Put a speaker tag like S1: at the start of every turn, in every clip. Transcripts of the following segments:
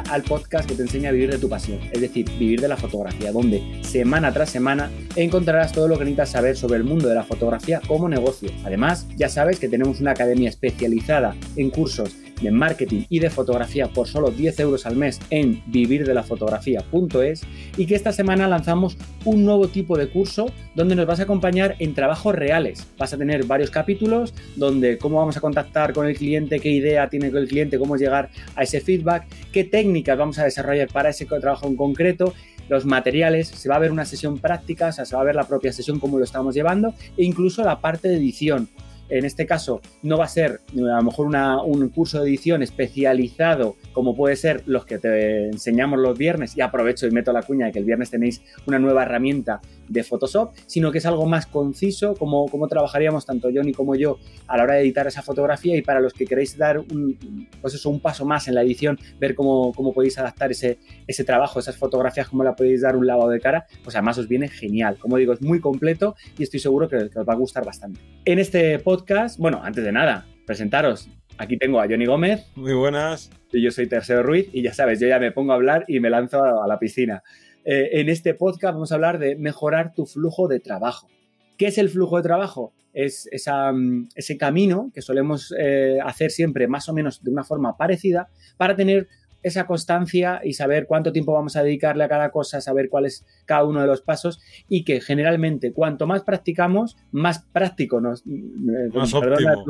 S1: al podcast que te enseña a vivir de tu pasión, es decir, vivir de la fotografía, donde semana tras semana encontrarás todo lo que necesitas saber sobre el mundo de la fotografía como negocio. Además, ya sabes que tenemos una academia especializada en cursos de marketing y de fotografía por solo 10 euros al mes en vivirdelafotografía.es y que esta semana lanzamos un nuevo tipo de curso donde nos vas a acompañar en trabajos reales. Vas a tener varios capítulos donde cómo vamos a contactar con el cliente, qué idea tiene con el cliente, cómo llegar a ese feedback, qué técnicas vamos a desarrollar para ese trabajo en concreto los materiales, se va a ver una sesión práctica, o sea, se va a ver la propia sesión, cómo lo estamos llevando, e incluso la parte de edición. En este caso, no va a ser a lo mejor un curso de edición especializado como puede ser los que te enseñamos los viernes, y aprovecho y meto la cuña de que el viernes tenéis una nueva herramienta de Photoshop, sino que es algo más conciso, como, como trabajaríamos tanto Johnny como yo a la hora de editar esa fotografía y para los que queréis dar un, pues eso, un paso más en la edición, ver cómo, cómo podéis adaptar ese, ese trabajo, esas fotografías, cómo la podéis dar un lavado de cara, pues además os viene genial. Como digo, es muy completo y estoy seguro que, que os va a gustar bastante. En este podcast, bueno, antes de nada, presentaros. Aquí tengo a Johnny Gómez.
S2: Muy buenas.
S1: Y yo soy Tercero Ruiz y ya sabes, yo ya me pongo a hablar y me lanzo a la piscina. Eh, en este podcast vamos a hablar de mejorar tu flujo de trabajo. ¿Qué es el flujo de trabajo? Es mm, ese camino que solemos eh, hacer siempre más o menos de una forma parecida para tener esa constancia y saber cuánto tiempo vamos a dedicarle a cada cosa, saber cuál es cada uno de los pasos y que generalmente cuanto más practicamos, más práctico nos...
S2: Eh, más óptimo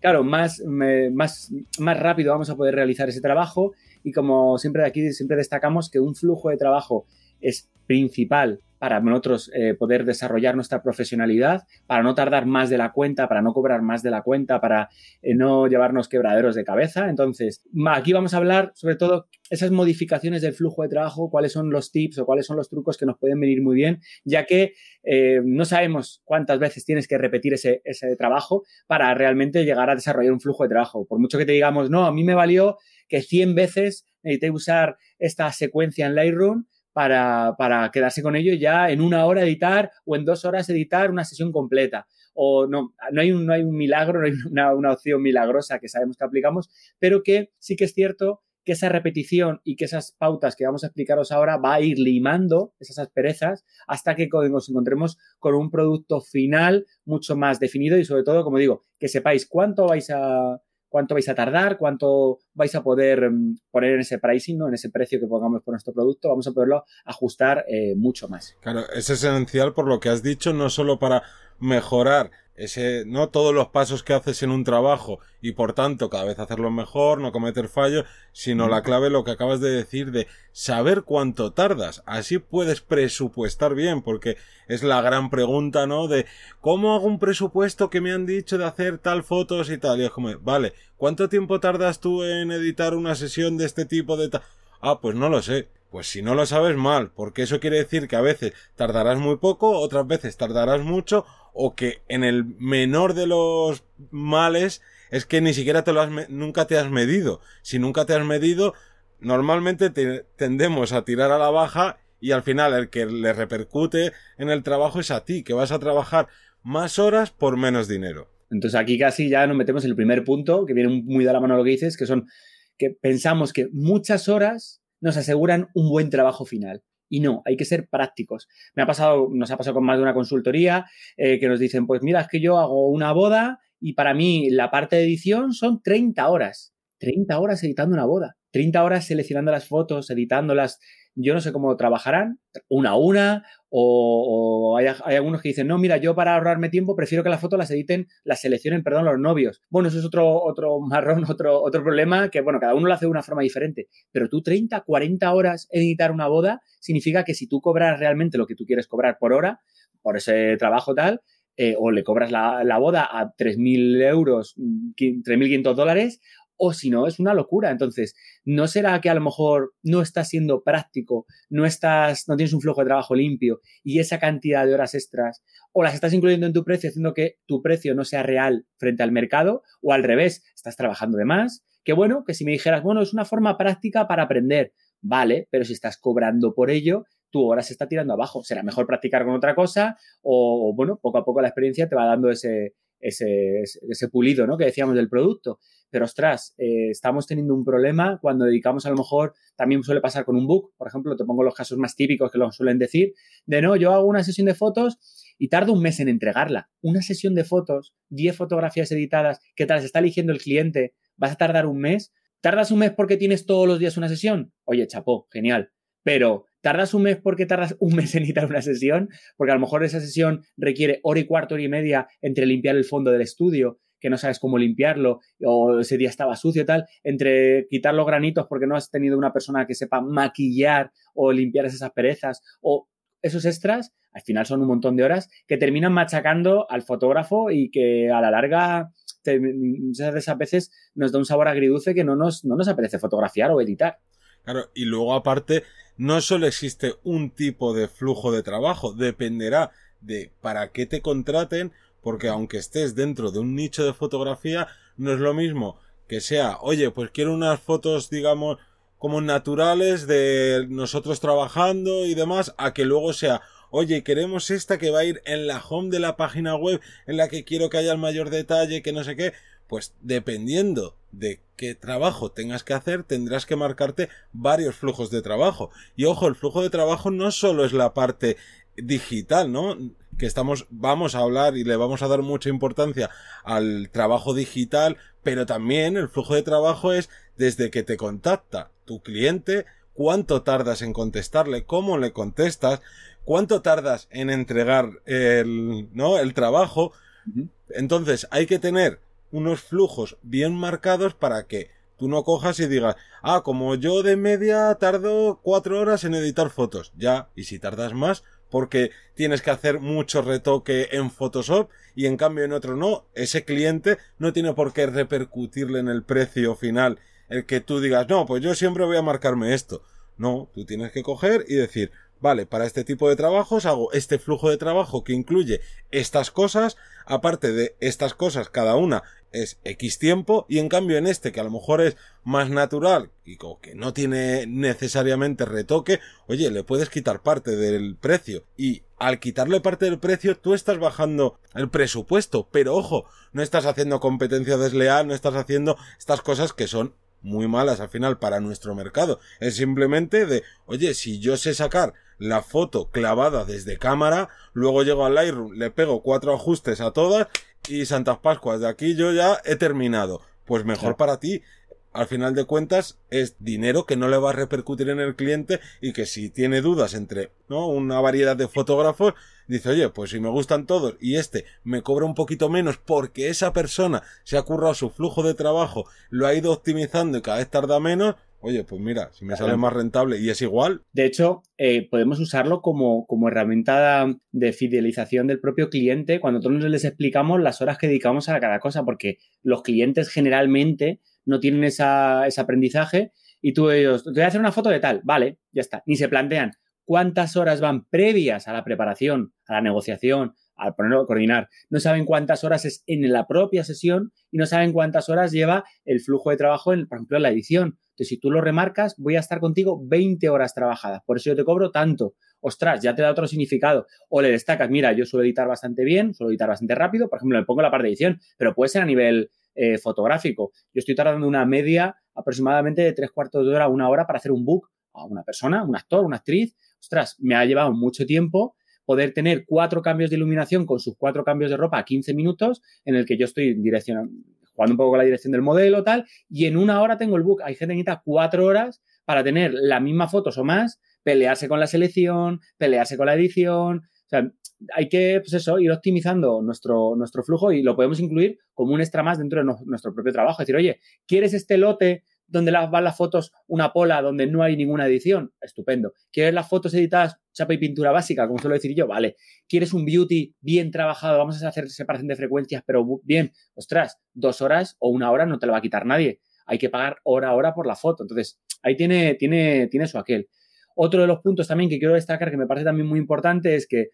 S1: claro, más, más, más rápido vamos a poder realizar ese trabajo y como siempre de aquí siempre destacamos que un flujo de trabajo es principal para nosotros eh, poder desarrollar nuestra profesionalidad, para no tardar más de la cuenta, para no cobrar más de la cuenta, para eh, no llevarnos quebraderos de cabeza. Entonces, aquí vamos a hablar sobre todo esas modificaciones del flujo de trabajo, cuáles son los tips o cuáles son los trucos que nos pueden venir muy bien, ya que eh, no sabemos cuántas veces tienes que repetir ese, ese trabajo para realmente llegar a desarrollar un flujo de trabajo. Por mucho que te digamos, no, a mí me valió que 100 veces necesité usar esta secuencia en Lightroom para, para, quedarse con ello ya en una hora editar o en dos horas editar una sesión completa. O no, no hay un, no hay un milagro, no hay una, una opción milagrosa que sabemos que aplicamos, pero que sí que es cierto que esa repetición y que esas pautas que vamos a explicaros ahora va a ir limando esas asperezas hasta que nos encontremos con un producto final mucho más definido y sobre todo, como digo, que sepáis cuánto vais a, cuánto vais a tardar, cuánto vais a poder mm, poner en ese pricing, ¿no? en ese precio que pongamos por nuestro producto, vamos a poderlo ajustar eh, mucho más.
S2: Claro, es esencial por lo que has dicho, no solo para mejorar ese, no todos los pasos que haces en un trabajo y por tanto cada vez hacerlo mejor, no cometer fallos, sino la clave lo que acabas de decir de saber cuánto tardas. Así puedes presupuestar bien, porque es la gran pregunta, ¿no? De cómo hago un presupuesto que me han dicho de hacer tal fotos y tal. Y es como, vale, ¿cuánto tiempo tardas tú en editar una sesión de este tipo de tal? Ah, pues no lo sé. Pues si no lo sabes mal, porque eso quiere decir que a veces tardarás muy poco, otras veces tardarás mucho, o que en el menor de los males es que ni siquiera te lo has nunca te has medido. Si nunca te has medido, normalmente tendemos a tirar a la baja y al final el que le repercute en el trabajo es a ti, que vas a trabajar más horas por menos dinero.
S1: Entonces aquí casi ya nos metemos en el primer punto, que viene muy de la mano lo que dices, que son que pensamos que muchas horas nos aseguran un buen trabajo final. Y no, hay que ser prácticos. Me ha pasado, nos ha pasado con más de una consultoría eh, que nos dicen, pues mira, es que yo hago una boda y para mí la parte de edición son 30 horas. 30 horas editando una boda. 30 horas seleccionando las fotos, editándolas, yo no sé cómo trabajarán, una a una, o, hay, algunos que dicen, no, mira, yo para ahorrarme tiempo prefiero que las fotos las editen, las seleccionen, perdón, los novios. Bueno, eso es otro, otro marrón, otro, otro problema que, bueno, cada uno lo hace de una forma diferente. Pero tú 30, 40 horas editar una boda significa que si tú cobras realmente lo que tú quieres cobrar por hora, por ese trabajo tal, eh, o le cobras la, la boda a 3.000 euros, 3.500 dólares, o si no, es una locura. Entonces, ¿no será que a lo mejor no estás siendo práctico, no estás, no tienes un flujo de trabajo limpio y esa cantidad de horas extras, o las estás incluyendo en tu precio, haciendo que tu precio no sea real frente al mercado, o al revés, estás trabajando de más? Que bueno, que si me dijeras, bueno, es una forma práctica para aprender, vale, pero si estás cobrando por ello, tu hora se está tirando abajo. Será mejor practicar con otra cosa, o, bueno, poco a poco la experiencia te va dando ese, ese, ese pulido, ¿no? Que decíamos del producto. Pero ostras, eh, estamos teniendo un problema cuando dedicamos a lo mejor, también suele pasar con un book, por ejemplo, te pongo los casos más típicos que lo suelen decir, de no, yo hago una sesión de fotos y tardo un mes en entregarla. Una sesión de fotos, 10 fotografías editadas que te las está eligiendo el cliente, vas a tardar un mes. ¿Tardas un mes porque tienes todos los días una sesión? Oye, chapó, genial. Pero ¿Tardas un mes porque tardas un mes en editar una sesión? Porque a lo mejor esa sesión requiere hora y cuarto, hora y media entre limpiar el fondo del estudio, que no sabes cómo limpiarlo, o ese día estaba sucio tal, entre quitar los granitos porque no has tenido una persona que sepa maquillar o limpiar esas perezas, o esos extras, al final son un montón de horas que terminan machacando al fotógrafo y que a la larga muchas de esas veces nos da un sabor agridulce que no nos, no nos apetece fotografiar o editar.
S2: Claro, y luego aparte, no solo existe un tipo de flujo de trabajo, dependerá de para qué te contraten, porque aunque estés dentro de un nicho de fotografía, no es lo mismo que sea, oye, pues quiero unas fotos, digamos, como naturales de nosotros trabajando y demás, a que luego sea, oye, queremos esta que va a ir en la home de la página web, en la que quiero que haya el mayor detalle, que no sé qué, pues dependiendo de qué trabajo tengas que hacer, tendrás que marcarte varios flujos de trabajo. Y ojo, el flujo de trabajo no solo es la parte digital, ¿no? Que estamos, vamos a hablar y le vamos a dar mucha importancia al trabajo digital, pero también el flujo de trabajo es desde que te contacta tu cliente, cuánto tardas en contestarle, cómo le contestas, cuánto tardas en entregar el, ¿no? el trabajo. Entonces hay que tener unos flujos bien marcados para que tú no cojas y digas, ah, como yo de media tardo cuatro horas en editar fotos. Ya, y si tardas más, porque tienes que hacer mucho retoque en Photoshop y en cambio en otro no, ese cliente no tiene por qué repercutirle en el precio final. El que tú digas, no, pues yo siempre voy a marcarme esto. No, tú tienes que coger y decir, vale, para este tipo de trabajos hago este flujo de trabajo que incluye estas cosas, aparte de estas cosas, cada una es X tiempo y en cambio en este que a lo mejor es más natural y como que no tiene necesariamente retoque, oye, le puedes quitar parte del precio y al quitarle parte del precio tú estás bajando el presupuesto, pero ojo, no estás haciendo competencia desleal, no estás haciendo estas cosas que son muy malas al final para nuestro mercado. Es simplemente de, oye, si yo sé sacar la foto clavada desde cámara, luego llego al Lightroom, le pego cuatro ajustes a todas y Santas Pascuas, de aquí yo ya he terminado. Pues mejor para ti. Al final de cuentas es dinero que no le va a repercutir en el cliente y que si tiene dudas entre ¿no? una variedad de fotógrafos, dice, oye, pues si me gustan todos y este me cobra un poquito menos porque esa persona se ha currado su flujo de trabajo, lo ha ido optimizando y cada vez tarda menos, oye, pues mira, si me sale más rentable y es igual.
S1: De hecho, eh, podemos usarlo como, como, herramienta de fidelización del propio cliente cuando nosotros les explicamos las horas que dedicamos a cada cosa, porque los clientes generalmente no tienen esa, ese aprendizaje y tú ellos, te voy a hacer una foto de tal, vale, ya está, ni se plantean cuántas horas van previas a la preparación, a la negociación, al ponerlo a coordinar. No saben cuántas horas es en la propia sesión y no saben cuántas horas lleva el flujo de trabajo, en, por ejemplo, en la edición. Entonces, si tú lo remarcas, voy a estar contigo 20 horas trabajadas. Por eso yo te cobro tanto. Ostras, ya te da otro significado. O le destacas, mira, yo suelo editar bastante bien, suelo editar bastante rápido. Por ejemplo, le pongo la parte de edición, pero puede ser a nivel eh, fotográfico. Yo estoy tardando una media aproximadamente de tres cuartos de hora, una hora para hacer un book a una persona, un actor, una actriz. Ostras, me ha llevado mucho tiempo poder tener cuatro cambios de iluminación con sus cuatro cambios de ropa a 15 minutos en el que yo estoy jugando un poco con la dirección del modelo, tal, y en una hora tengo el book. Hay gente que necesita cuatro horas para tener las mismas fotos o más, pelearse con la selección, pelearse con la edición. O sea, hay que, pues eso, ir optimizando nuestro, nuestro flujo y lo podemos incluir como un extra más dentro de nuestro propio trabajo. Es decir, oye, ¿quieres este lote donde van las fotos una pola donde no hay ninguna edición? Estupendo. ¿Quieres las fotos editadas chapa y pintura básica, como suelo decir yo? Vale. ¿Quieres un beauty bien trabajado? Vamos a hacer separación de frecuencias, pero bien. Ostras, dos horas o una hora no te la va a quitar nadie. Hay que pagar hora a hora por la foto. Entonces, ahí tiene, tiene, tiene su aquel. Otro de los puntos también que quiero destacar, que me parece también muy importante, es que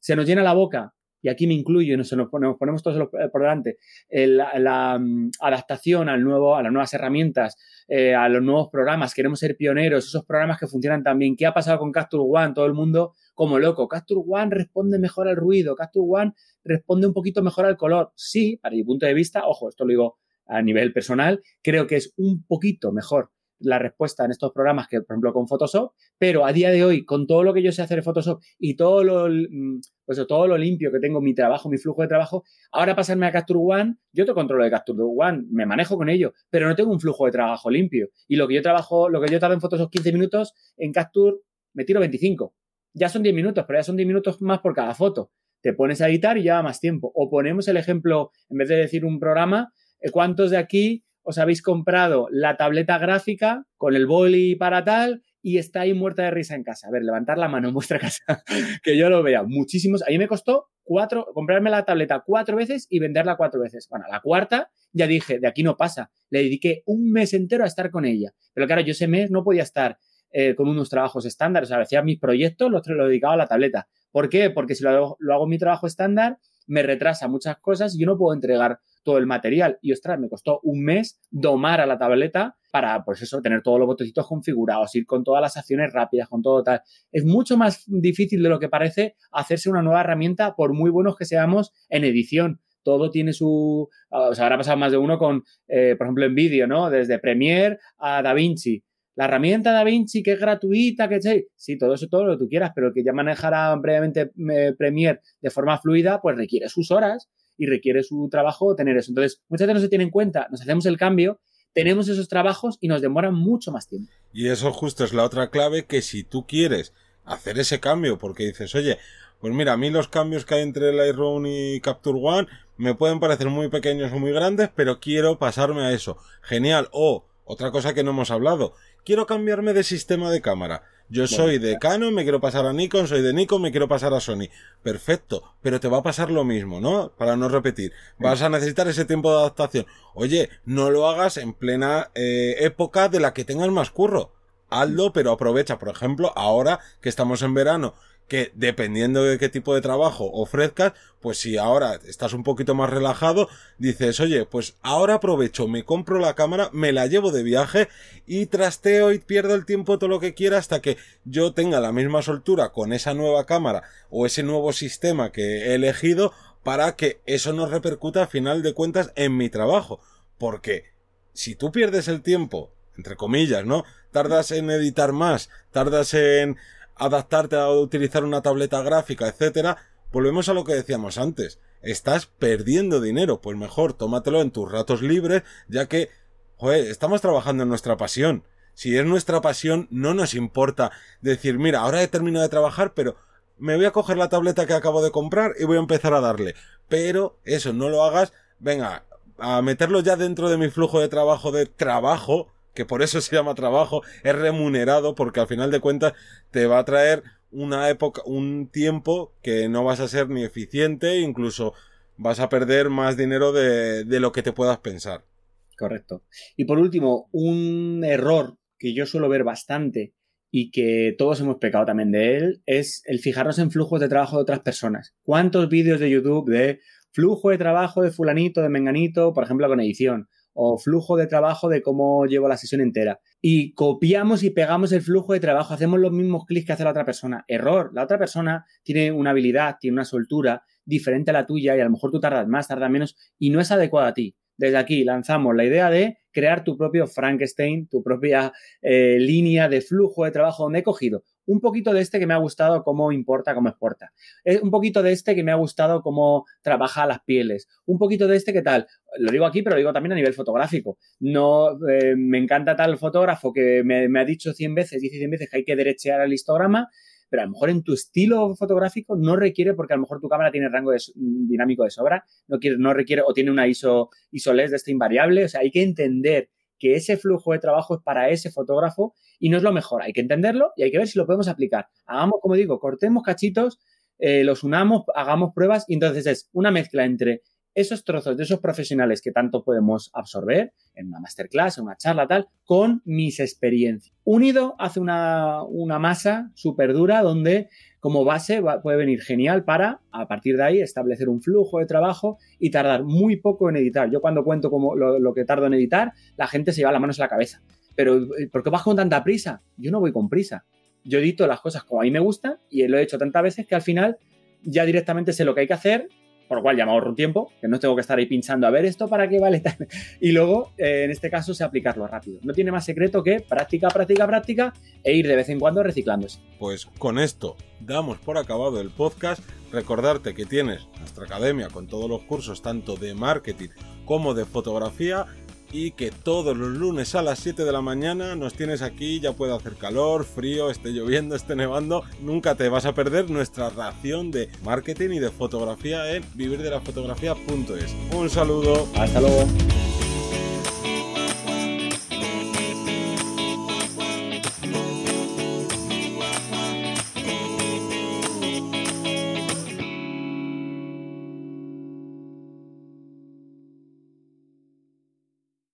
S1: se nos llena la boca y aquí me incluyo, nos, nos ponemos todos por delante, la, mm, adaptación al nuevo, a las nuevas herramientas, eh, a los nuevos programas, queremos ser pioneros, esos programas que funcionan también. ¿Qué ha pasado con Capture One? Todo el mundo como loco. Capture One responde mejor al ruido, Capture One responde un poquito mejor al color. Sí, para mi punto de vista, ojo, esto lo digo a nivel personal, creo que es un poquito mejor la respuesta en estos programas que, por ejemplo, con Photoshop, pero a día de hoy, con todo lo que yo sé hacer en Photoshop y todo lo, pues, todo lo limpio que tengo, mi trabajo, mi flujo de trabajo, ahora pasarme a Capture One, yo te controlo de Capture One, me manejo con ello, pero no tengo un flujo de trabajo limpio. Y lo que yo trabajo, lo que yo tardo en Photoshop 15 minutos, en Capture me tiro 25. Ya son 10 minutos, pero ya son 10 minutos más por cada foto. Te pones a editar y lleva más tiempo. O ponemos el ejemplo, en vez de decir un programa, eh, ¿cuántos de aquí os habéis comprado la tableta gráfica con el boli para tal y está ahí muerta de risa en casa. A ver, levantar la mano en vuestra casa, que yo lo vea. Muchísimos. A mí me costó cuatro, comprarme la tableta cuatro veces y venderla cuatro veces. Bueno, la cuarta ya dije, de aquí no pasa. Le dediqué un mes entero a estar con ella. Pero claro, yo ese mes no podía estar eh, con unos trabajos estándar. O sea, hacía mis proyectos, los lo dedicaba a la tableta. ¿Por qué? Porque si lo hago, lo hago mi trabajo estándar, me retrasa muchas cosas y yo no puedo entregar todo el material. Y ostras, me costó un mes domar a la tableta para, pues eso, tener todos los botoncitos configurados, ir con todas las acciones rápidas, con todo tal. Es mucho más difícil de lo que parece hacerse una nueva herramienta, por muy buenos que seamos en edición. Todo tiene su. O sea, habrá pasado más de uno con, eh, por ejemplo, en vídeo, ¿no? Desde Premiere a DaVinci. La herramienta DaVinci que es gratuita, que sí, todo eso, todo lo que tú quieras, pero que ya manejará previamente eh, Premiere de forma fluida, pues requiere sus horas y requiere su trabajo tener eso. Entonces, muchas veces no se tiene en cuenta, nos hacemos el cambio, tenemos esos trabajos y nos demoran mucho más tiempo.
S2: Y eso justo es la otra clave que si tú quieres hacer ese cambio, porque dices, oye, pues mira, a mí los cambios que hay entre Lightroom y Capture One me pueden parecer muy pequeños o muy grandes, pero quiero pasarme a eso. Genial. O, otra cosa que no hemos hablado, quiero cambiarme de sistema de cámara. Yo soy de Canon, me quiero pasar a Nikon, soy de Nikon, me quiero pasar a Sony. Perfecto, pero te va a pasar lo mismo, ¿no? Para no repetir. Vas a necesitar ese tiempo de adaptación. Oye, no lo hagas en plena eh, época de la que tengas más curro. Hazlo, pero aprovecha, por ejemplo, ahora que estamos en verano que dependiendo de qué tipo de trabajo ofrezcas, pues si ahora estás un poquito más relajado, dices, oye, pues ahora aprovecho, me compro la cámara, me la llevo de viaje y trasteo y pierdo el tiempo todo lo que quiera hasta que yo tenga la misma soltura con esa nueva cámara o ese nuevo sistema que he elegido para que eso no repercuta a final de cuentas en mi trabajo. Porque si tú pierdes el tiempo, entre comillas, ¿no? Tardas en editar más, tardas en adaptarte a utilizar una tableta gráfica, etcétera, volvemos a lo que decíamos antes. Estás perdiendo dinero, pues mejor tómatelo en tus ratos libres, ya que, joder, estamos trabajando en nuestra pasión. Si es nuestra pasión, no nos importa decir, mira, ahora he terminado de trabajar, pero me voy a coger la tableta que acabo de comprar y voy a empezar a darle. Pero eso, no lo hagas, venga, a meterlo ya dentro de mi flujo de trabajo de trabajo, que por eso se llama trabajo, es remunerado porque al final de cuentas te va a traer una época, un tiempo que no vas a ser ni eficiente, incluso vas a perder más dinero de, de lo que te puedas pensar.
S1: Correcto. Y por último, un error que yo suelo ver bastante y que todos hemos pecado también de él es el fijarnos en flujos de trabajo de otras personas. ¿Cuántos vídeos de YouTube de flujo de trabajo de fulanito, de menganito, por ejemplo, con edición? O flujo de trabajo de cómo llevo la sesión entera. Y copiamos y pegamos el flujo de trabajo, hacemos los mismos clics que hace la otra persona. Error, la otra persona tiene una habilidad, tiene una soltura diferente a la tuya y a lo mejor tú tardas más, tardas menos y no es adecuada a ti. Desde aquí lanzamos la idea de crear tu propio Frankenstein, tu propia eh, línea de flujo de trabajo donde he cogido un poquito de este que me ha gustado cómo importa, cómo exporta. Eh, un poquito de este que me ha gustado cómo trabaja las pieles. Un poquito de este que tal. Lo digo aquí, pero lo digo también a nivel fotográfico. No eh, me encanta tal fotógrafo que me, ha dicho 100 veces, dice 100 veces que hay que derechear el histograma, pero a lo mejor en tu estilo fotográfico no requiere, porque a lo mejor tu cámara tiene rango dinámico de sobra, no, quiere, no requiere, o tiene una ISO, ISO de este invariable. O sea, hay que entender que ese flujo de trabajo es para ese fotógrafo y no es lo mejor. Hay que entenderlo y hay que ver si lo podemos aplicar. Hagamos, como digo, cortemos cachitos, eh, los unamos, hagamos pruebas y entonces es una mezcla entre esos trozos de esos profesionales que tanto podemos absorber en una masterclass, en una charla tal, con mis experiencias. Unido hace una, una masa súper dura donde como base puede venir genial para, a partir de ahí, establecer un flujo de trabajo y tardar muy poco en editar. Yo cuando cuento como lo, que tardo en editar, la gente se lleva las manos a la cabeza. Pero, eh, ¿por qué vas con tanta prisa? Yo no voy con prisa. Yo edito las cosas como a mí me gustan y lo he hecho tantas veces que al final ya directamente sé lo que hay que hacer por lo cual ya me ahorro tiempo, que no tengo que estar ahí pinchando a ver esto para qué vale. Y luego, eh, en este caso, sé aplicarlo rápido. No tiene más secreto que práctica, práctica, práctica e ir de vez en cuando reciclándose.
S2: Pues con esto damos por acabado el podcast. Recordarte que tienes nuestra academia con todos los cursos, tanto de marketing como de fotografía y que todos los lunes a las 7 de la mañana nos tienes aquí, ya puede hacer calor, frío, esté lloviendo, esté nevando, nunca te vas a perder nuestra ración de marketing y de fotografía en vivirdelafotografía.es. Un saludo.
S1: Hasta luego.